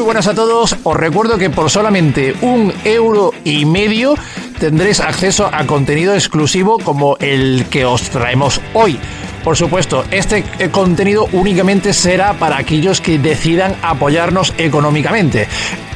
Muy buenas a todos. Os recuerdo que por solamente un euro y medio tendréis acceso a contenido exclusivo como el que os traemos hoy. Por supuesto, este eh, contenido únicamente será para aquellos que decidan apoyarnos económicamente.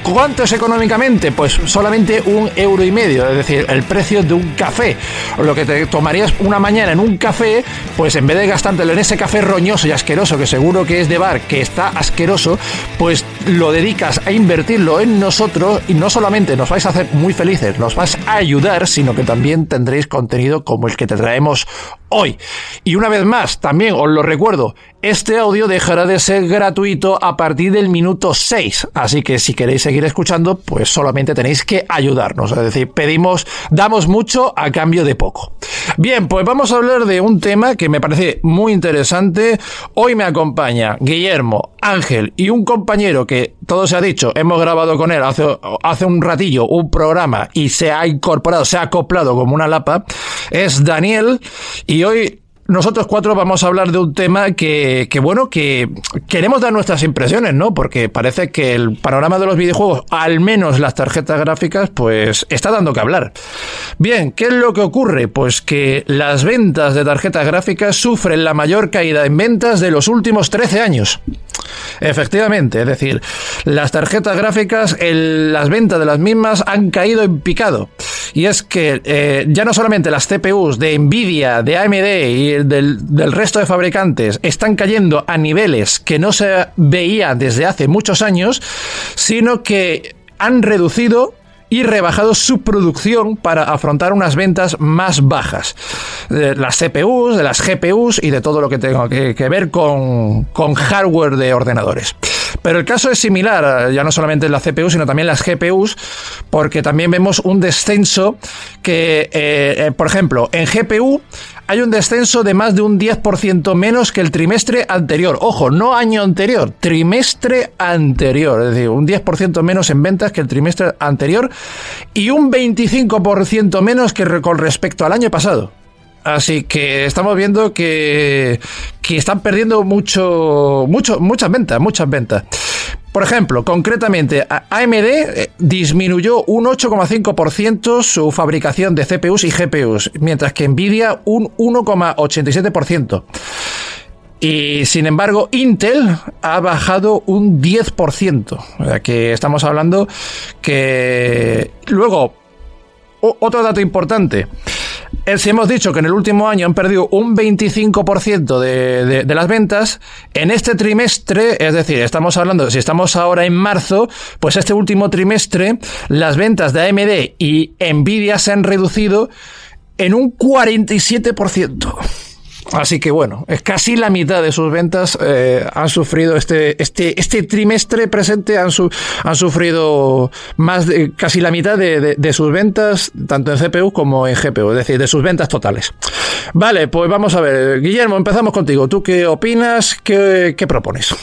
¿Cuánto es económicamente? Pues solamente un euro y medio, es decir, el precio de un café. Lo que te tomarías una mañana en un café, pues en vez de gastártelo en ese café roñoso y asqueroso, que seguro que es de bar, que está asqueroso, pues lo dedicas a invertirlo en nosotros y no solamente nos vais a hacer muy felices, nos vais a ayudar, sino que también tendréis contenido como el que te traemos hoy. Y una vez más, también os lo recuerdo, este audio dejará de ser gratuito a partir del minuto 6, así que si queréis seguir escuchando, pues solamente tenéis que ayudarnos, es decir, pedimos, damos mucho a cambio de poco. Bien, pues vamos a hablar de un tema que me parece muy interesante. Hoy me acompaña Guillermo, Ángel y un compañero que, todo se ha dicho, hemos grabado con él hace, hace un ratillo un programa y se ha incorporado, se ha acoplado como una lapa, es Daniel y hoy nosotros cuatro vamos a hablar de un tema que, que, bueno, que queremos dar nuestras impresiones, ¿no? Porque parece que el panorama de los videojuegos, al menos las tarjetas gráficas, pues está dando que hablar. Bien, ¿qué es lo que ocurre? Pues que las ventas de tarjetas gráficas sufren la mayor caída en ventas de los últimos 13 años. Efectivamente, es decir, las tarjetas gráficas, las ventas de las mismas han caído en picado. Y es que eh, ya no solamente las CPUs de Nvidia, de AMD y del, del resto de fabricantes están cayendo a niveles que no se veía desde hace muchos años, sino que han reducido y rebajado su producción para afrontar unas ventas más bajas. De las CPUs, de las GPUs y de todo lo que tenga que, ver con, con hardware de ordenadores. Pero el caso es similar, ya no solamente en la CPU, sino también las GPUs, porque también vemos un descenso que, eh, eh, por ejemplo, en GPU hay un descenso de más de un 10% menos que el trimestre anterior. Ojo, no año anterior, trimestre anterior. Es decir, un 10% menos en ventas que el trimestre anterior y un 25% menos que con respecto al año pasado. Así que estamos viendo que, que están perdiendo mucho, mucho, muchas ventas, muchas ventas. Por ejemplo, concretamente, AMD eh, disminuyó un 8,5% su fabricación de CPUs y GPUs, mientras que Nvidia un 1,87%. Y sin embargo, Intel ha bajado un 10%. O sea que estamos hablando que... Luego, otro dato importante. Si hemos dicho que en el último año han perdido un 25% de, de, las ventas, en este trimestre, es decir, estamos hablando, si estamos ahora en marzo, pues este último trimestre, las ventas de AMD y Nvidia se han reducido en un 47%. Así que bueno, casi la mitad de sus ventas eh, han sufrido este, este, este trimestre presente, han, su, han sufrido más de casi la mitad de, de, de, sus ventas, tanto en CPU como en GPU, es decir, de sus ventas totales. Vale, pues vamos a ver, Guillermo, empezamos contigo. ¿Tú qué opinas? ¿Qué, qué propones?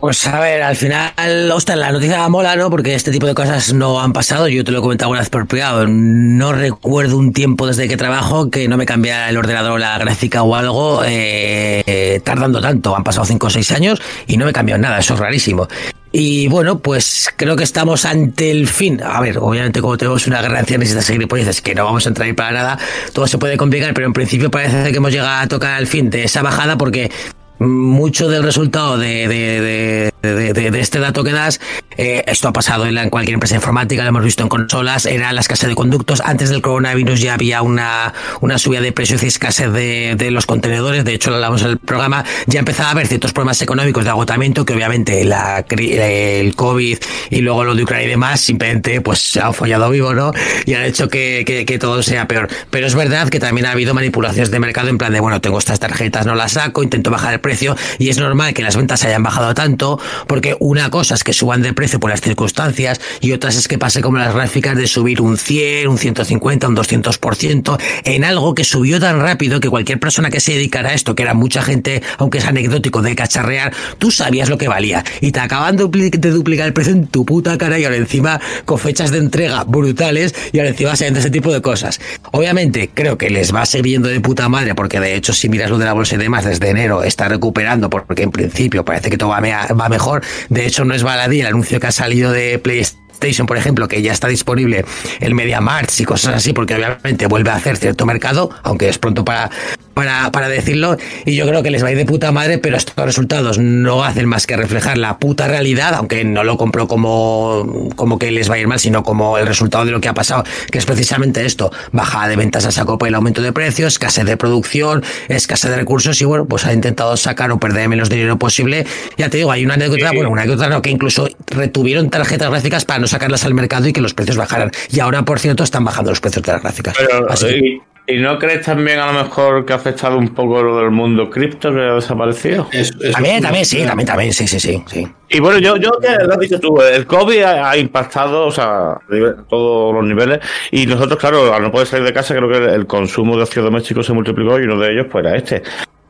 Pues a ver, al final, ostras, la noticia mola, ¿no? Porque este tipo de cosas no han pasado. Yo te lo he comentado una vez por privado. No recuerdo un tiempo desde que trabajo que no me cambiara el ordenador la gráfica o algo eh, tardando tanto. Han pasado 5 o 6 años y no me cambiado nada. Eso es rarísimo. Y bueno, pues creo que estamos ante el fin. A ver, obviamente como tenemos una ancianos y estas gilipolleces que no vamos a entrar ahí para nada, todo se puede complicar, pero en principio parece que hemos llegado a tocar el fin de esa bajada porque mucho del resultado de, de, de, de, este dato que das, eh, esto ha pasado en, cualquier empresa informática, lo hemos visto en consolas, era la escasez de conductos. Antes del coronavirus ya había una, una subida de precios y escasez de, los contenedores, de hecho lo hablamos en el programa, ya empezaba a haber ciertos problemas económicos de agotamiento que obviamente la, el COVID y luego lo de Ucrania y demás simplemente pues se ha follado vivo, ¿no? Y han hecho que, que, que todo sea peor. Pero es verdad que también ha habido manipulaciones de mercado en plan de, bueno, tengo estas tarjetas, no las saco, intento bajar el precio y es normal que las ventas hayan bajado tanto porque una cosa es que suban de precio por las circunstancias y otras es que pase como las gráficas de subir un 100, un 150, un 200% en algo que subió tan rápido que cualquier persona que se dedicara a esto, que era mucha gente, aunque es anecdótico de cacharrear, tú sabías lo que valía y te acaban de duplicar el precio en tu puta cara y ahora encima con fechas de entrega brutales y ahora encima se ese tipo de cosas. Obviamente creo que les va a seguir yendo de puta madre porque de hecho si miras lo de la bolsa y demás desde enero está recuperando porque en principio parece que todo va, va mejor. De hecho, no es baladí el anuncio que ha salido de PlayStation, por ejemplo, que ya está disponible el Media March y cosas así, porque obviamente vuelve a hacer cierto mercado, aunque es pronto para, para, para, decirlo, y yo creo que les va a ir de puta madre, pero estos resultados no hacen más que reflejar la puta realidad, aunque no lo compro como, como que les va a ir mal, sino como el resultado de lo que ha pasado, que es precisamente esto, bajada de ventas a saco por el aumento de precios, escasez de producción, escasez de recursos, y bueno, pues ha intentado sacar o perder menos dinero posible. Ya te digo, hay una anécdota, bueno, una anécdota no, que incluso retuvieron tarjetas gráficas para no sacarlas al mercado y que los precios bajaran. Y ahora, por cierto, están bajando los precios de las gráficas. Así que, ¿Y no crees también a lo mejor que ha afectado un poco lo del mundo cripto que ha desaparecido? también, también, sí, también, también, sí, sí, sí. sí. Y bueno, yo, yo te lo has dicho tú, el COVID ha, impactado, o sea, a todos los niveles. Y nosotros, claro, al no poder salir de casa, creo que el consumo de ocio doméstico se multiplicó y uno de ellos pues era este.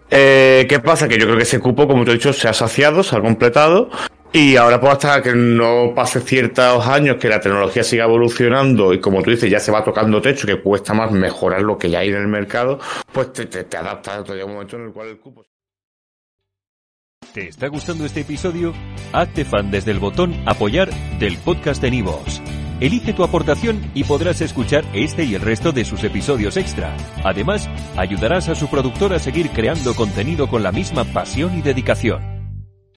Eh, ¿Qué pasa? Que yo creo que ese cupo, como te he dicho, se ha saciado, se ha completado y ahora pues hasta que no pase ciertos años que la tecnología siga evolucionando y como tú dices ya se va tocando techo que cuesta más mejorar lo que ya hay en el mercado, pues te, te, adaptas a un momento en el cual el cupo... ¿Te está gustando este episodio? Hazte fan desde el botón apoyar del podcast de Nivos. Elige tu aportación y podrás escuchar este y el resto de sus episodios extra. Además, ayudarás a su productor a seguir creando contenido con la misma pasión y dedicación.